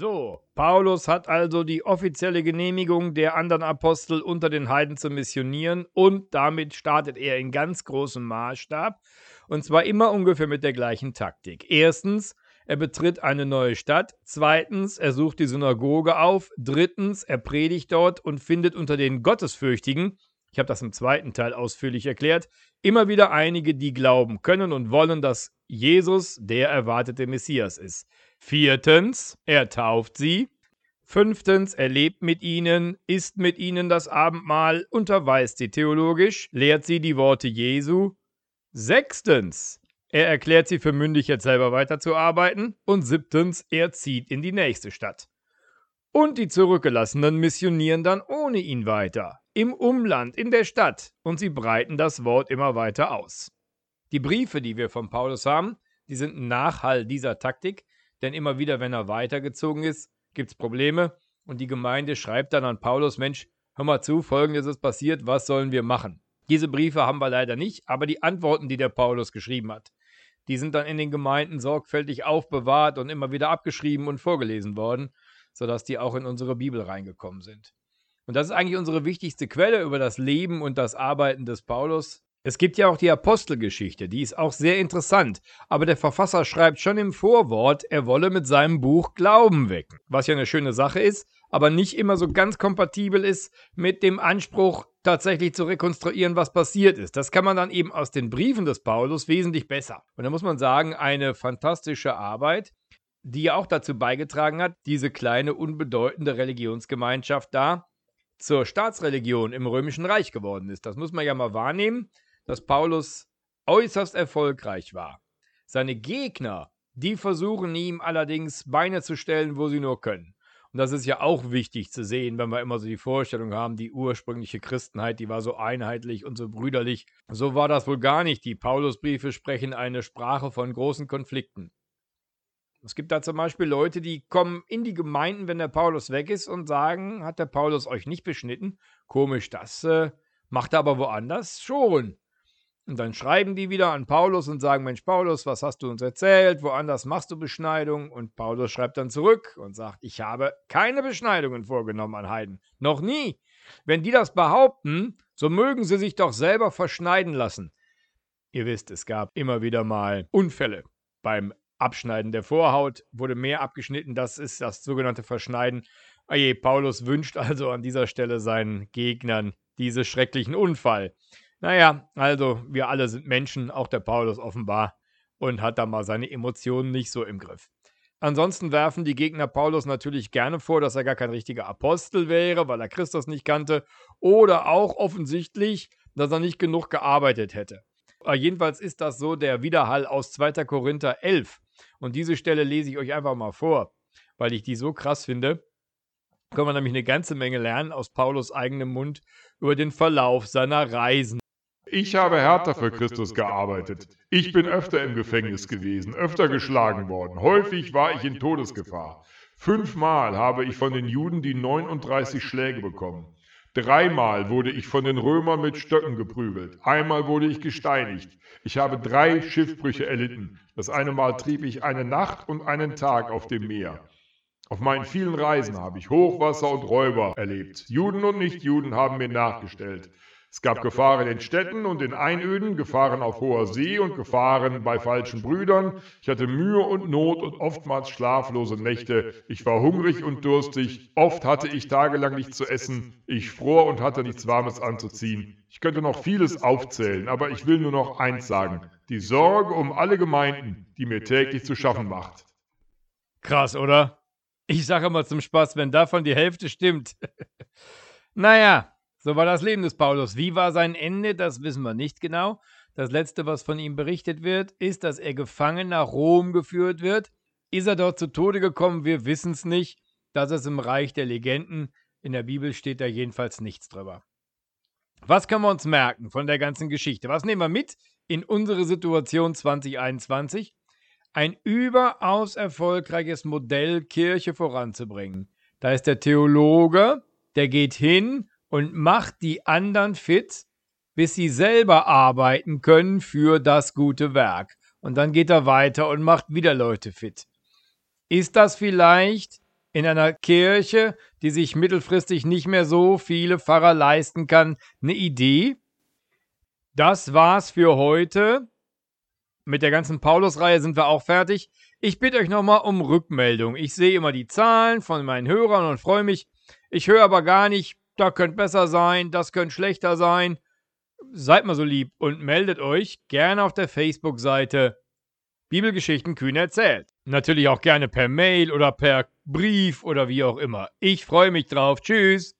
So, Paulus hat also die offizielle Genehmigung der anderen Apostel unter den Heiden zu missionieren und damit startet er in ganz großem Maßstab und zwar immer ungefähr mit der gleichen Taktik. Erstens, er betritt eine neue Stadt. Zweitens, er sucht die Synagoge auf. Drittens, er predigt dort und findet unter den Gottesfürchtigen, ich habe das im zweiten Teil ausführlich erklärt, immer wieder einige, die glauben können und wollen, dass Jesus der erwartete Messias ist. Viertens, er tauft sie. Fünftens, er lebt mit ihnen, isst mit ihnen das Abendmahl, unterweist sie theologisch, lehrt sie die Worte Jesu. Sechstens, er erklärt sie für mündig, jetzt selber weiterzuarbeiten. Und siebtens, er zieht in die nächste Stadt. Und die Zurückgelassenen missionieren dann ohne ihn weiter, im Umland, in der Stadt, und sie breiten das Wort immer weiter aus. Die Briefe, die wir von Paulus haben, die sind Nachhall dieser Taktik, denn immer wieder, wenn er weitergezogen ist, gibt es Probleme und die Gemeinde schreibt dann an Paulus, Mensch, hör mal zu, folgendes ist passiert, was sollen wir machen? Diese Briefe haben wir leider nicht, aber die Antworten, die der Paulus geschrieben hat, die sind dann in den Gemeinden sorgfältig aufbewahrt und immer wieder abgeschrieben und vorgelesen worden, sodass die auch in unsere Bibel reingekommen sind. Und das ist eigentlich unsere wichtigste Quelle über das Leben und das Arbeiten des Paulus. Es gibt ja auch die Apostelgeschichte, die ist auch sehr interessant, aber der Verfasser schreibt schon im Vorwort, er wolle mit seinem Buch Glauben wecken, was ja eine schöne Sache ist, aber nicht immer so ganz kompatibel ist mit dem Anspruch, tatsächlich zu rekonstruieren, was passiert ist. Das kann man dann eben aus den Briefen des Paulus wesentlich besser. Und da muss man sagen, eine fantastische Arbeit, die ja auch dazu beigetragen hat, diese kleine, unbedeutende Religionsgemeinschaft da zur Staatsreligion im Römischen Reich geworden ist. Das muss man ja mal wahrnehmen dass Paulus äußerst erfolgreich war. Seine Gegner, die versuchen ihm allerdings Beine zu stellen, wo sie nur können. Und das ist ja auch wichtig zu sehen, wenn wir immer so die Vorstellung haben, die ursprüngliche Christenheit, die war so einheitlich und so brüderlich. So war das wohl gar nicht. Die Paulusbriefe sprechen eine Sprache von großen Konflikten. Es gibt da zum Beispiel Leute, die kommen in die Gemeinden, wenn der Paulus weg ist und sagen, hat der Paulus euch nicht beschnitten? Komisch, das äh, macht er aber woanders schon. Und dann schreiben die wieder an Paulus und sagen, Mensch, Paulus, was hast du uns erzählt? Woanders machst du Beschneidung? Und Paulus schreibt dann zurück und sagt, ich habe keine Beschneidungen vorgenommen an Heiden. Noch nie. Wenn die das behaupten, so mögen sie sich doch selber verschneiden lassen. Ihr wisst, es gab immer wieder mal Unfälle. Beim Abschneiden der Vorhaut wurde mehr abgeschnitten. Das ist das sogenannte Verschneiden. Oje, Paulus wünscht also an dieser Stelle seinen Gegnern diesen schrecklichen Unfall. Naja, also wir alle sind Menschen, auch der Paulus offenbar, und hat da mal seine Emotionen nicht so im Griff. Ansonsten werfen die Gegner Paulus natürlich gerne vor, dass er gar kein richtiger Apostel wäre, weil er Christus nicht kannte, oder auch offensichtlich, dass er nicht genug gearbeitet hätte. Aber jedenfalls ist das so der Widerhall aus 2. Korinther 11. Und diese Stelle lese ich euch einfach mal vor, weil ich die so krass finde. Können wir nämlich eine ganze Menge lernen aus Paulus eigenem Mund über den Verlauf seiner Reisen. Ich habe härter für Christus gearbeitet. Ich bin öfter im Gefängnis gewesen, öfter geschlagen worden. Häufig war ich in Todesgefahr. Fünfmal habe ich von den Juden die 39 Schläge bekommen. Dreimal wurde ich von den Römern mit Stöcken geprügelt. Einmal wurde ich gesteinigt. Ich habe drei Schiffbrüche erlitten. Das eine Mal trieb ich eine Nacht und einen Tag auf dem Meer. Auf meinen vielen Reisen habe ich Hochwasser und Räuber erlebt. Juden und Nichtjuden haben mir nachgestellt. Es gab Gefahren in Städten und in Einöden, Gefahren auf hoher See und Gefahren bei falschen Brüdern. Ich hatte Mühe und Not und oftmals schlaflose Nächte. Ich war hungrig und durstig. Oft hatte ich tagelang nichts zu essen. Ich fror und hatte nichts Warmes anzuziehen. Ich könnte noch vieles aufzählen, aber ich will nur noch eins sagen. Die Sorge um alle Gemeinden, die mir täglich zu schaffen macht. Krass, oder? Ich sage immer zum Spaß, wenn davon die Hälfte stimmt. naja, so war das Leben des Paulus. Wie war sein Ende? Das wissen wir nicht genau. Das letzte, was von ihm berichtet wird, ist, dass er gefangen nach Rom geführt wird. Ist er dort zu Tode gekommen? Wir wissen es nicht. Das ist im Reich der Legenden. In der Bibel steht da jedenfalls nichts drüber. Was können wir uns merken von der ganzen Geschichte? Was nehmen wir mit in unsere Situation 2021? Ein überaus erfolgreiches Modell, Kirche voranzubringen. Da ist der Theologe, der geht hin und macht die anderen fit, bis sie selber arbeiten können für das gute Werk. Und dann geht er weiter und macht wieder Leute fit. Ist das vielleicht in einer Kirche, die sich mittelfristig nicht mehr so viele Pfarrer leisten kann, eine Idee? Das war's für heute. Mit der ganzen Paulus-Reihe sind wir auch fertig. Ich bitte euch nochmal um Rückmeldung. Ich sehe immer die Zahlen von meinen Hörern und freue mich. Ich höre aber gar nicht, da könnte besser sein, das könnte schlechter sein. Seid mal so lieb und meldet euch gerne auf der Facebook-Seite Bibelgeschichten kühn erzählt. Natürlich auch gerne per Mail oder per Brief oder wie auch immer. Ich freue mich drauf. Tschüss.